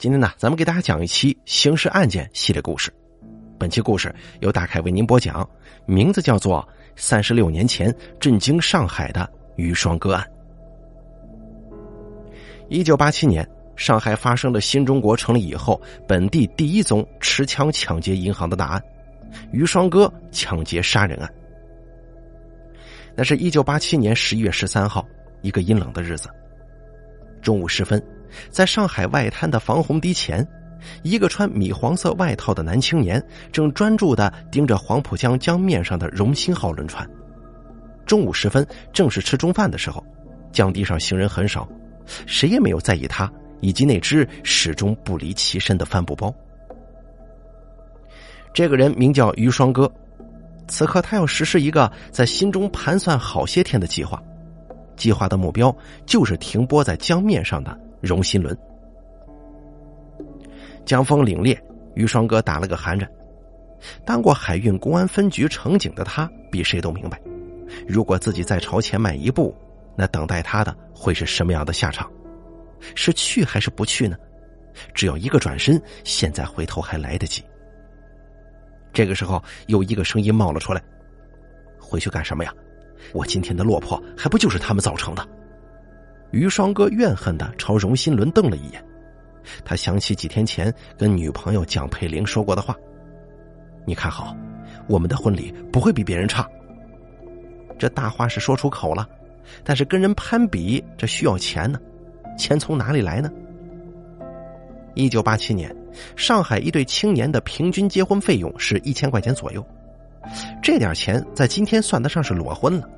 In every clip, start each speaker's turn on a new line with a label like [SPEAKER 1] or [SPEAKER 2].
[SPEAKER 1] 今天呢，咱们给大家讲一期刑事案件系列故事。本期故事由大凯为您播讲，名字叫做《三十六年前震惊上海的余双歌案》。一九八七年，上海发生了新中国成立以后本地第一宗持枪抢劫银行的大案——余双歌抢劫杀人案。那是一九八七年十一月十三号，一个阴冷的日子，中午时分。在上海外滩的防洪堤前，一个穿米黄色外套的男青年正专注的盯着黄浦江江面上的“荣兴号”轮船。中午时分，正是吃中饭的时候，江堤上行人很少，谁也没有在意他以及那只始终不离其身的帆布包。这个人名叫于双哥，此刻他要实施一个在心中盘算好些天的计划，计划的目标就是停泊在江面上的。荣新伦，江风凛冽，于双哥打了个寒颤。当过海运公安分局乘警的他，比谁都明白，如果自己再朝前迈一步，那等待他的会是什么样的下场？是去还是不去呢？只要一个转身，现在回头还来得及。这个时候，有一个声音冒了出来：“回去干什么呀？我今天的落魄，还不就是他们造成的？”于双哥怨恨的朝荣新伦瞪了一眼，他想起几天前跟女朋友蒋佩玲说过的话：“你看好，我们的婚礼不会比别人差。”这大话是说出口了，但是跟人攀比，这需要钱呢，钱从哪里来呢？一九八七年，上海一对青年的平均结婚费用是一千块钱左右，这点钱在今天算得上是裸婚了。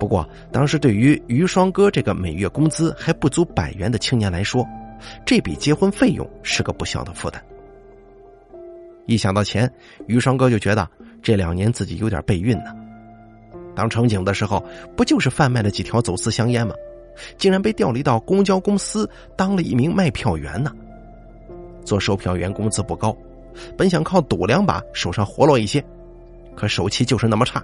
[SPEAKER 1] 不过，当时对于于双哥这个每月工资还不足百元的青年来说，这笔结婚费用是个不小的负担。一想到钱，于双哥就觉得这两年自己有点备孕呢。当乘警的时候，不就是贩卖了几条走私香烟吗？竟然被调离到公交公司当了一名卖票员呢。做售票员工资不高，本想靠赌两把手上活络一些，可手气就是那么差。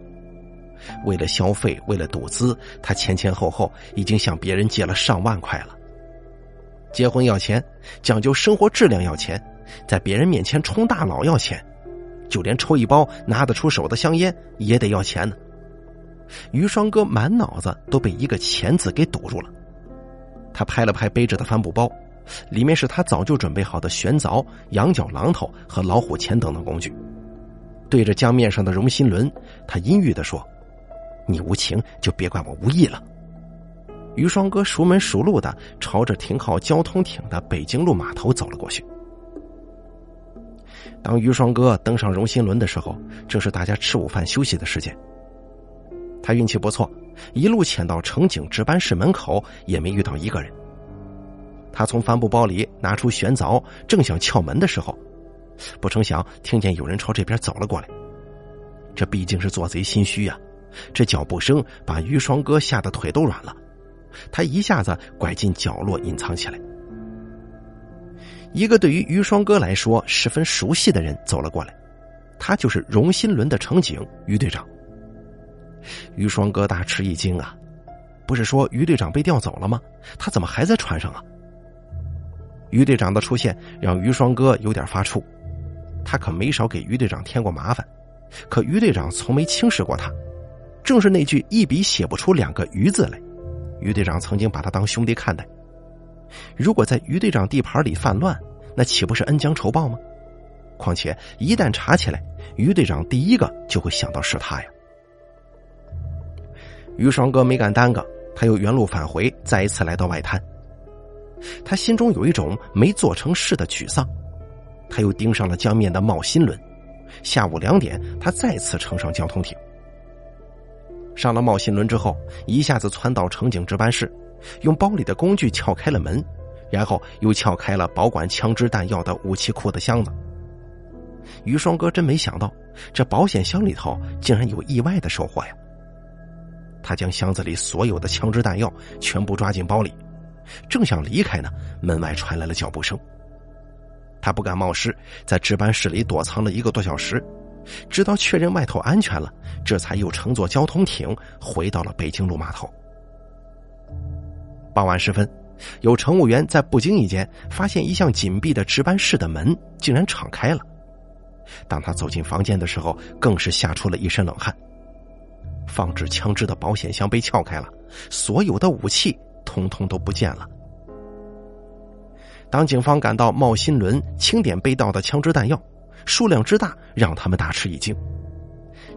[SPEAKER 1] 为了消费，为了赌资，他前前后后已经向别人借了上万块了。结婚要钱，讲究生活质量要钱，在别人面前充大佬要钱，就连抽一包拿得出手的香烟也得要钱呢。于双哥满脑子都被一个“钱”字给堵住了。他拍了拍背着的帆布包，里面是他早就准备好的悬凿、羊角榔头和老虎钳等等工具。对着江面上的荣新轮，他阴郁的说。你无情，就别怪我无义了。于双哥熟门熟路的朝着停靠交通艇的北京路码头走了过去。当于双哥登上荣新轮的时候，正是大家吃午饭休息的时间。他运气不错，一路潜到乘警值班室门口，也没遇到一个人。他从帆布包里拿出悬凿，正想撬门的时候，不成想听见有人朝这边走了过来。这毕竟是做贼心虚呀。这脚步声把于双哥吓得腿都软了，他一下子拐进角落隐藏起来。一个对于于双哥来说十分熟悉的人走了过来，他就是荣新轮的乘警于队长。于双哥大吃一惊啊，不是说于队长被调走了吗？他怎么还在船上啊？于队长的出现让于双哥有点发怵，他可没少给于队长添过麻烦，可于队长从没轻视过他。正是那句一笔写不出两个“于”字来，于队长曾经把他当兄弟看待。如果在于队长地盘里犯乱，那岂不是恩将仇报吗？况且一旦查起来，于队长第一个就会想到是他呀。于双哥没敢耽搁，他又原路返回，再一次来到外滩。他心中有一种没做成事的沮丧，他又盯上了江面的茂新轮。下午两点，他再次乘上交通艇。上了冒新轮之后，一下子窜到乘警值班室，用包里的工具撬开了门，然后又撬开了保管枪支弹药的武器库的箱子。于双哥真没想到，这保险箱里头竟然有意外的收获呀！他将箱子里所有的枪支弹药全部抓进包里，正想离开呢，门外传来了脚步声。他不敢冒失，在值班室里躲藏了一个多小时。直到确认外头安全了，这才又乘坐交通艇回到了北京路码头。傍晚时分，有乘务员在不经意间发现一向紧闭的值班室的门竟然敞开了。当他走进房间的时候，更是吓出了一身冷汗。放置枪支的保险箱被撬开了，所有的武器通通都不见了。当警方赶到茂新轮清点被盗的枪支弹药，数量之大让他们大吃一惊。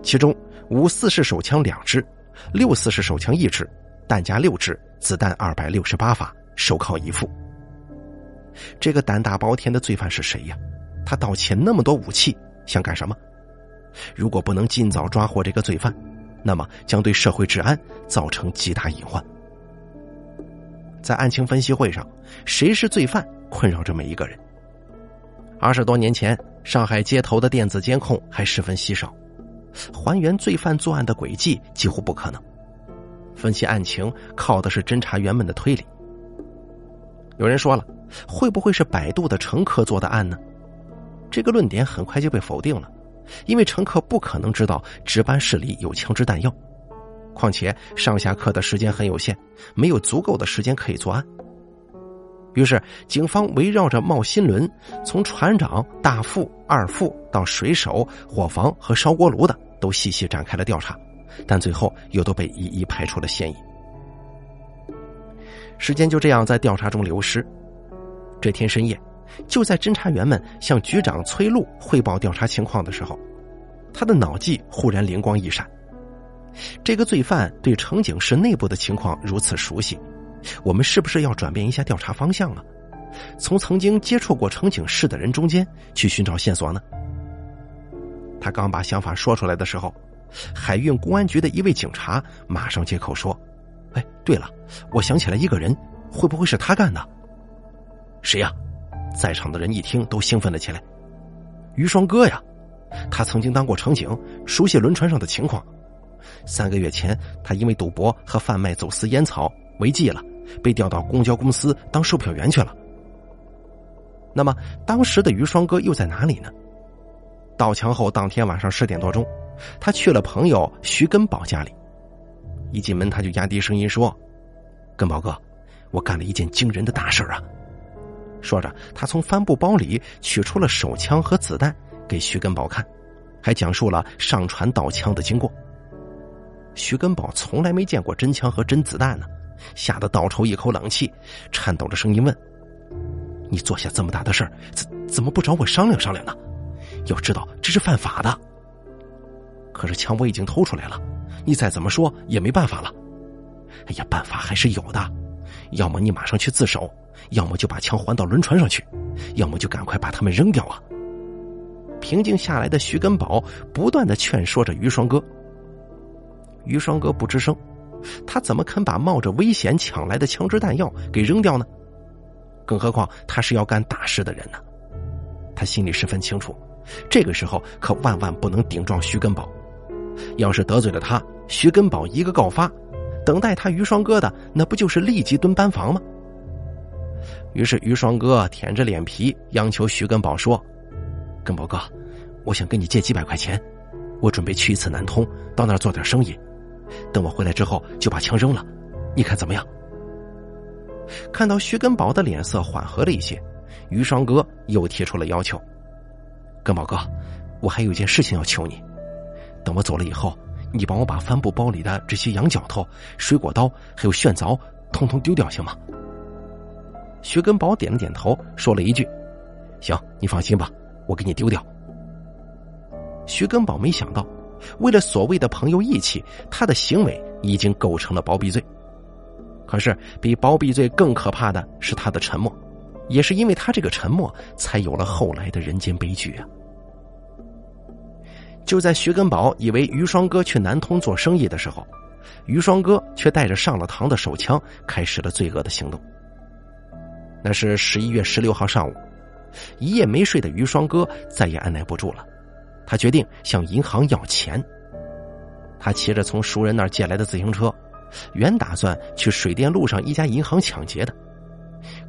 [SPEAKER 1] 其中五四式手枪两支，六四式手枪一支，弹夹六支，子弹二百六十八发，手铐一副。这个胆大包天的罪犯是谁呀？他盗窃那么多武器，想干什么？如果不能尽早抓获这个罪犯，那么将对社会治安造成极大隐患。在案情分析会上，谁是罪犯困扰着每一个人。二十多年前，上海街头的电子监控还十分稀少，还原罪犯作案的轨迹几乎不可能。分析案情靠的是侦查员们的推理。有人说了，会不会是摆渡的乘客做的案呢？这个论点很快就被否定了。因为乘客不可能知道值班室里有枪支弹药，况且上下课的时间很有限，没有足够的时间可以作案。于是，警方围绕着冒新轮，从船长、大副、二副到水手、伙房和烧锅炉的，都细细展开了调查，但最后又都被一一排除了嫌疑。时间就这样在调查中流失。这天深夜。就在侦查员们向局长崔路汇报调查情况的时候，他的脑际忽然灵光一闪：这个罪犯对城警室内部的情况如此熟悉，我们是不是要转变一下调查方向了？从曾经接触过乘警室的人中间去寻找线索呢？他刚把想法说出来的时候，海运公安局的一位警察马上接口说：“哎，对了，我想起来一个人，会不会是他干的？谁呀？”在场的人一听都兴奋了起来，于双哥呀，他曾经当过乘警，熟悉轮船上的情况。三个月前，他因为赌博和贩卖走私烟草违纪了，被调到公交公司当售票员去了。那么，当时的于双哥又在哪里呢？盗枪后当天晚上十点多钟，他去了朋友徐根宝家里，一进门他就压低声音说：“根宝哥，我干了一件惊人的大事啊！”说着，他从帆布包里取出了手枪和子弹，给徐根宝看，还讲述了上船盗枪的经过。徐根宝从来没见过真枪和真子弹呢，吓得倒抽一口冷气，颤抖着声音问：“你做下这么大的事儿，怎怎么不找我商量商量呢？要知道这是犯法的。可是枪我已经偷出来了，你再怎么说也没办法了。哎呀，办法还是有的，要么你马上去自首。”要么就把枪还到轮船上去，要么就赶快把他们扔掉啊！平静下来的徐根宝不断的劝说着于双哥。于双哥不吱声，他怎么肯把冒着危险抢来的枪支弹药给扔掉呢？更何况他是要干大事的人呢？他心里十分清楚，这个时候可万万不能顶撞徐根宝。要是得罪了他，徐根宝一个告发，等待他于双哥的那不就是立即蹲班房吗？于是，于双哥舔着脸皮央求徐根宝说：“根宝哥，我想跟你借几百块钱，我准备去一次南通，到那儿做点生意。等我回来之后，就把枪扔了，你看怎么样？”看到徐根宝的脸色缓和了一些，于双哥又提出了要求：“根宝哥，我还有件事情要求你，等我走了以后，你帮我把帆布包里的这些羊角头、水果刀还有炫凿，通通丢掉，行吗？”徐根宝点了点头，说了一句：“行，你放心吧，我给你丢掉。”徐根宝没想到，为了所谓的朋友义气，他的行为已经构成了包庇罪。可是，比包庇罪更可怕的是他的沉默，也是因为他这个沉默，才有了后来的人间悲剧啊！就在徐根宝以为于双哥去南通做生意的时候，于双哥却带着上了膛的手枪，开始了罪恶的行动。那是十一月十六号上午，一夜没睡的于双哥再也按耐不住了，他决定向银行要钱。他骑着从熟人那儿借来的自行车，原打算去水电路上一家银行抢劫的，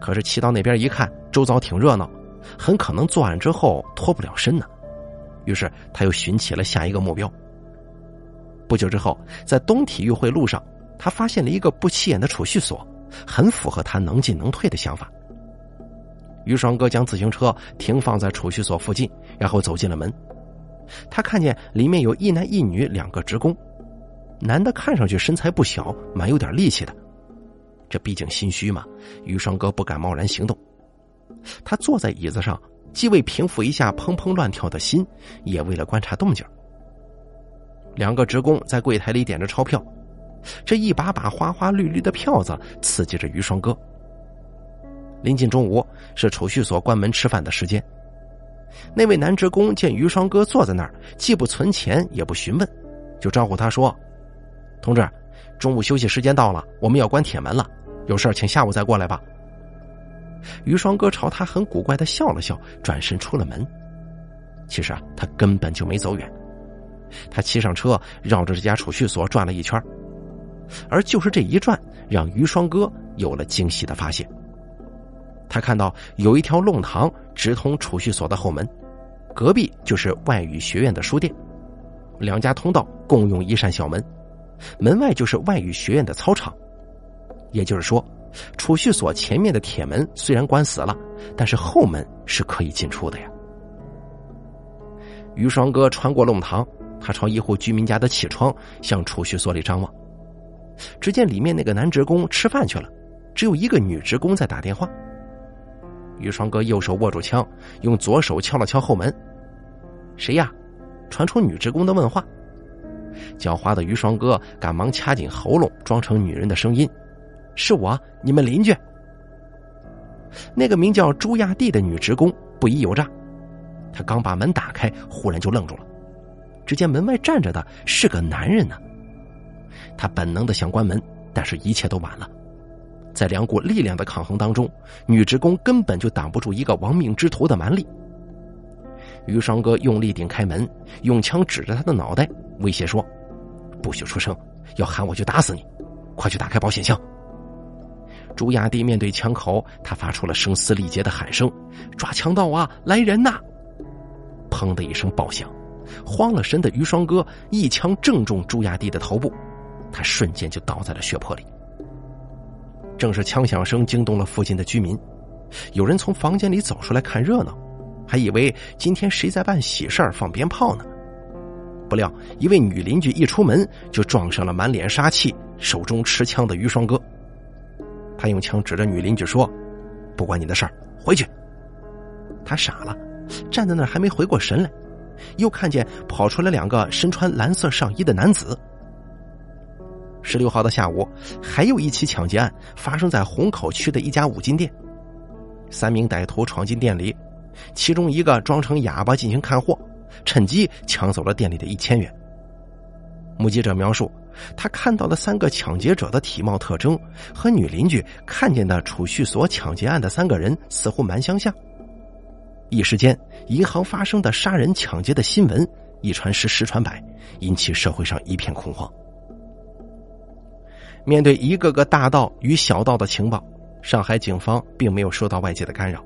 [SPEAKER 1] 可是骑到那边一看，周遭挺热闹，很可能作案之后脱不了身呢。于是他又寻起了下一个目标。不久之后，在东体育会路上，他发现了一个不起眼的储蓄所，很符合他能进能退的想法。于双哥将自行车停放在储蓄所附近，然后走进了门。他看见里面有一男一女两个职工，男的看上去身材不小，蛮有点力气的。这毕竟心虚嘛，于双哥不敢贸然行动。他坐在椅子上，既为平复一下砰砰乱跳的心，也为了观察动静。两个职工在柜台里点着钞票，这一把把花花绿绿的票子刺激着于双哥。临近中午，是储蓄所关门吃饭的时间。那位男职工见于双哥坐在那儿，既不存钱也不询问，就招呼他说：“同志，中午休息时间到了，我们要关铁门了，有事请下午再过来吧。”于双哥朝他很古怪的笑了笑，转身出了门。其实啊，他根本就没走远。他骑上车，绕着这家储蓄所转了一圈，而就是这一转，让于双哥有了惊喜的发现。他看到有一条弄堂直通储蓄所的后门，隔壁就是外语学院的书店，两家通道共用一扇小门，门外就是外语学院的操场。也就是说，储蓄所前面的铁门虽然关死了，但是后门是可以进出的呀。于双哥穿过弄堂。他朝一户居民家的起窗向储蓄所里张望，只见里面那个男职工吃饭去了，只有一个女职工在打电话。于双哥右手握住枪，用左手敲了敲后门：“谁呀？”传出女职工的问话。狡猾的于双哥赶忙掐紧喉咙，装成女人的声音：“是我，你们邻居。”那个名叫朱亚蒂的女职工不疑有诈，她刚把门打开，忽然就愣住了。只见门外站着的是个男人呢，他本能的想关门，但是一切都晚了。在两股力量的抗衡当中，女职工根本就挡不住一个亡命之徒的蛮力。于双哥用力顶开门，用枪指着他的脑袋，威胁说：“不许出声，要喊我就打死你！快去打开保险箱！”朱亚蒂面对枪口，他发出了声嘶力竭的喊声：“抓强盗啊！来人呐！”砰的一声爆响。慌了神的于双哥一枪正中朱亚蒂的头部，他瞬间就倒在了血泊里。正是枪响声惊动了附近的居民，有人从房间里走出来看热闹，还以为今天谁在办喜事放鞭炮呢。不料一位女邻居一出门就撞上了满脸杀气、手中持枪的于双哥。他用枪指着女邻居说：“不关你的事儿，回去。”他傻了，站在那儿还没回过神来。又看见跑出来两个身穿蓝色上衣的男子。十六号的下午，还有一起抢劫案发生在虹口区的一家五金店，三名歹徒闯进店里，其中一个装成哑巴进行看货，趁机抢走了店里的一千元。目击者描述，他看到的三个抢劫者的体貌特征和女邻居看见的储蓄所抢劫案的三个人似乎蛮相像。一时间，银行发生的杀人抢劫的新闻一传十，十传百，引起社会上一片恐慌。面对一个个大盗与小盗的情报，上海警方并没有受到外界的干扰。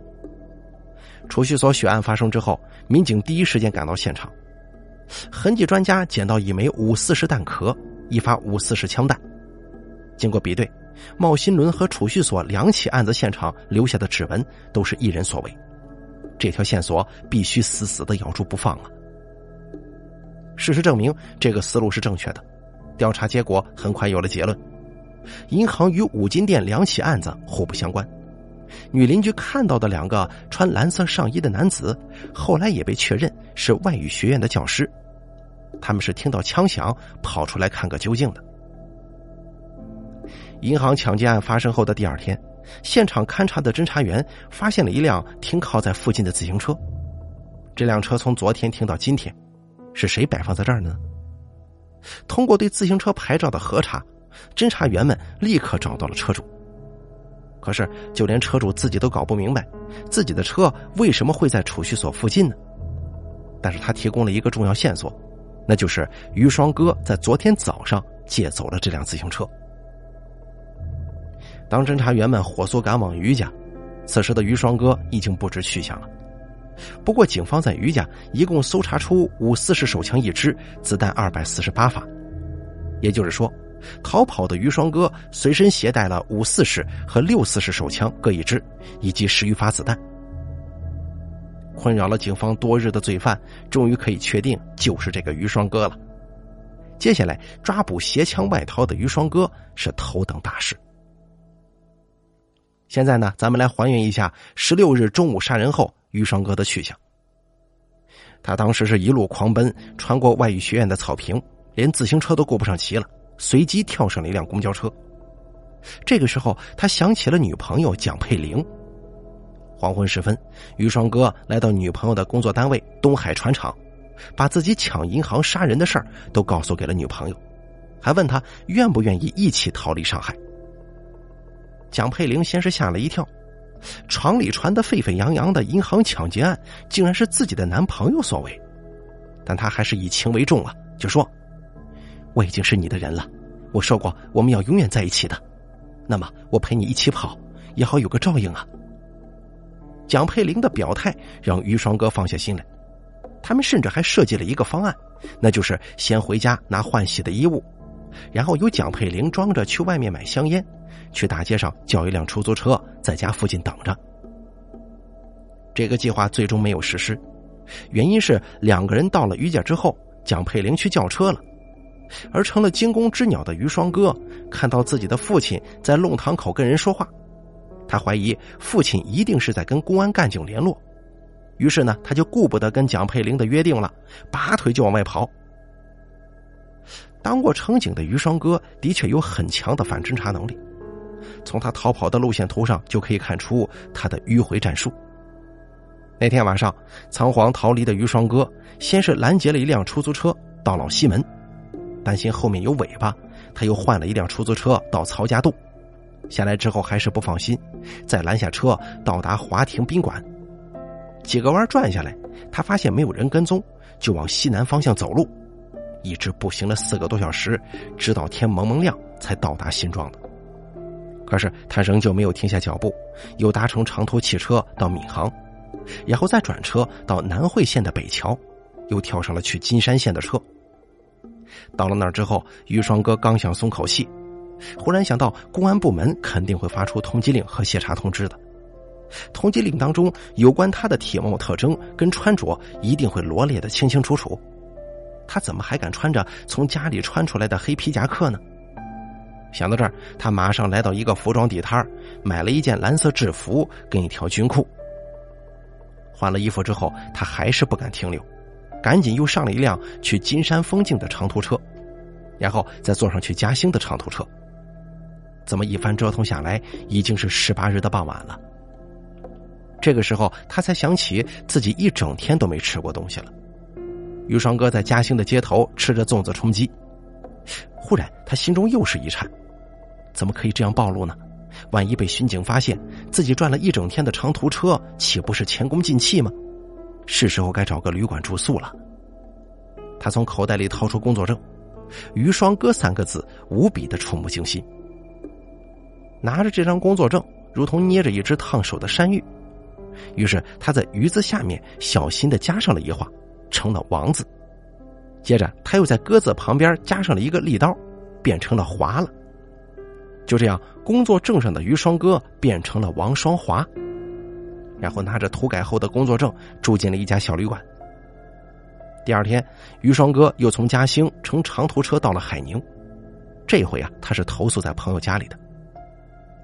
[SPEAKER 1] 储蓄所血案发生之后，民警第一时间赶到现场，痕迹专家捡到一枚五四式弹壳，一发五四式枪弹。经过比对，茂新伦和储蓄所两起案子现场留下的指纹都是一人所为。这条线索必须死死的咬住不放啊！事实证明，这个思路是正确的。调查结果很快有了结论：银行与五金店两起案子互不相关。女邻居看到的两个穿蓝色上衣的男子，后来也被确认是外语学院的教师。他们是听到枪响跑出来看个究竟的。银行抢劫案发生后的第二天。现场勘查的侦查员发现了一辆停靠在附近的自行车，这辆车从昨天停到今天，是谁摆放在这儿呢？通过对自行车牌照的核查，侦查员们立刻找到了车主。可是，就连车主自己都搞不明白，自己的车为什么会在储蓄所附近呢？但是他提供了一个重要线索，那就是于双哥在昨天早上借走了这辆自行车。当侦查员们火速赶往于家，此时的于双哥已经不知去向了。不过，警方在于家一共搜查出五四式手枪一支，子弹二百四十八发，也就是说，逃跑的于双哥随身携带了五四式和六四式手枪各一支，以及十余发子弹。困扰了警方多日的罪犯，终于可以确定就是这个于双哥了。接下来抓捕携枪外逃的于双哥是头等大事。现在呢，咱们来还原一下十六日中午杀人后于双哥的去向。他当时是一路狂奔，穿过外语学院的草坪，连自行车都顾不上骑了，随即跳上了一辆公交车。这个时候，他想起了女朋友蒋佩玲。黄昏时分，于双哥来到女朋友的工作单位东海船厂，把自己抢银行杀人的事儿都告诉给了女朋友，还问他愿不愿意一起逃离上海。蒋佩玲先是吓了一跳，厂里传的沸沸扬扬的银行抢劫案，竟然是自己的男朋友所为，但她还是以情为重啊，就说：“我已经是你的人了，我说过我们要永远在一起的，那么我陪你一起跑，也好有个照应啊。”蒋佩玲的表态让于双哥放下心来，他们甚至还设计了一个方案，那就是先回家拿换洗的衣物，然后由蒋佩玲装着去外面买香烟，去大街上叫一辆出租车，在家附近等着。这个计划最终没有实施，原因是两个人到了于家之后，蒋佩玲去叫车了，而成了惊弓之鸟的于双哥看到自己的父亲在弄堂口跟人说话。他怀疑父亲一定是在跟公安干警联络，于是呢，他就顾不得跟蒋佩玲的约定了，拔腿就往外跑。当过乘警的于双哥的确有很强的反侦查能力，从他逃跑的路线图上就可以看出他的迂回战术。那天晚上，仓皇逃离的于双哥先是拦截了一辆出租车到老西门，担心后面有尾巴，他又换了一辆出租车到曹家渡。下来之后还是不放心，再拦下车到达华庭宾馆，几个弯转下来，他发现没有人跟踪，就往西南方向走路，一直步行了四个多小时，直到天蒙蒙亮才到达新庄的。可是他仍旧没有停下脚步，又搭乘长途汽车到闵行，然后再转车到南汇县的北桥，又跳上了去金山县的车。到了那儿之后，于双哥刚想松口气。忽然想到，公安部门肯定会发出通缉令和协查通知的。通缉令当中有关他的体貌特征跟穿着一定会罗列的清清楚楚。他怎么还敢穿着从家里穿出来的黑皮夹克呢？想到这儿，他马上来到一个服装地摊买了一件蓝色制服跟一条军裤。换了衣服之后，他还是不敢停留，赶紧又上了一辆去金山风景的长途车，然后再坐上去嘉兴的长途车。这么一番折腾下来，已经是十八日的傍晚了。这个时候，他才想起自己一整天都没吃过东西了。于双哥在嘉兴的街头吃着粽子充饥，忽然他心中又是一颤：怎么可以这样暴露呢？万一被巡警发现，自己转了一整天的长途车，岂不是前功尽弃吗？是时候该找个旅馆住宿了。他从口袋里掏出工作证，“于双哥”三个字无比的触目惊心。拿着这张工作证，如同捏着一只烫手的山芋。于是他在“鱼”字下面小心的加上了一画，成了“王”字。接着他又在“鸽”字旁边加上了一个利刀，变成了“华”了。就这样，工作证上的于双哥变成了王双华。然后拿着涂改后的工作证住进了一家小旅馆。第二天，于双哥又从嘉兴乘长途车到了海宁。这回啊，他是投宿在朋友家里的。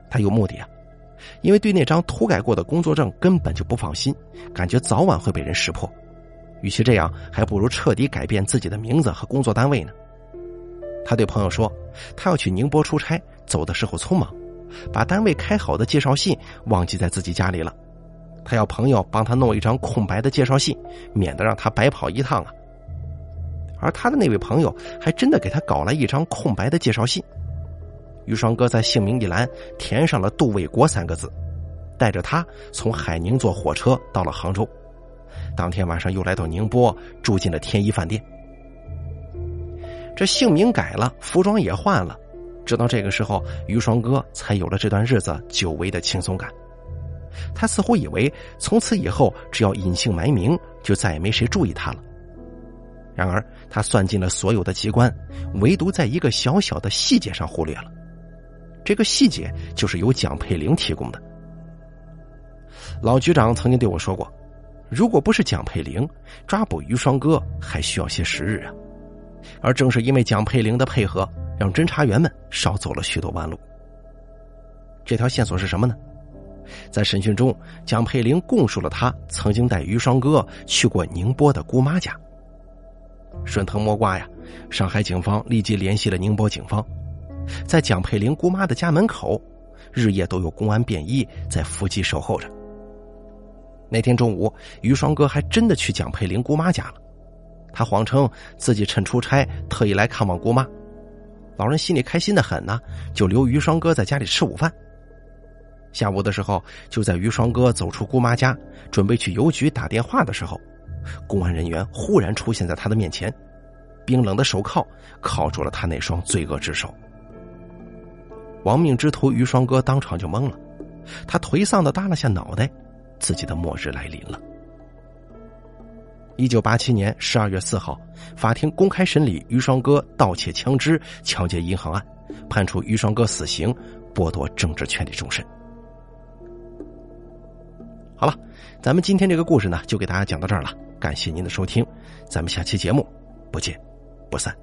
[SPEAKER 1] 他有目的啊，因为对那张涂改过的工作证根本就不放心，感觉早晚会被人识破。与其这样，还不如彻底改变自己的名字和工作单位呢。他对朋友说，他要去宁波出差，走的时候匆忙，把单位开好的介绍信忘记在自己家里了。他要朋友帮他弄一张空白的介绍信，免得让他白跑一趟啊。而他的那位朋友还真的给他搞来一张空白的介绍信。于双哥在姓名一栏填上了杜卫国三个字，带着他从海宁坐火车到了杭州，当天晚上又来到宁波住进了天一饭店。这姓名改了，服装也换了，直到这个时候，于双哥才有了这段日子久违的轻松感。他似乎以为从此以后只要隐姓埋名，就再也没谁注意他了。然而他算尽了所有的机关，唯独在一个小小的细节上忽略了。这个细节就是由蒋佩玲提供的。老局长曾经对我说过，如果不是蒋佩玲抓捕于双哥，还需要些时日啊。而正是因为蒋佩玲的配合，让侦查员们少走了许多弯路。这条线索是什么呢？在审讯中，蒋佩玲供述了他曾经带于双哥去过宁波的姑妈家。顺藤摸瓜呀，上海警方立即联系了宁波警方，在蒋佩玲姑妈的家门口，日夜都有公安便衣在伏击守候着。那天中午，于双哥还真的去蒋佩玲姑妈家了。他谎称自己趁出差特意来看望姑妈，老人心里开心的很呢，就留于双哥在家里吃午饭。下午的时候，就在于双哥走出姑妈家，准备去邮局打电话的时候，公安人员忽然出现在他的面前，冰冷的手铐铐住了他那双罪恶之手。亡命之徒于双哥当场就懵了，他颓丧的耷拉下脑袋，自己的末日来临了。一九八七年十二月四号，法庭公开审理于双哥盗窃枪支、抢劫银行案，判处于双哥死刑，剥夺政治权利终身。好了，咱们今天这个故事呢，就给大家讲到这儿了。感谢您的收听，咱们下期节目不见不散。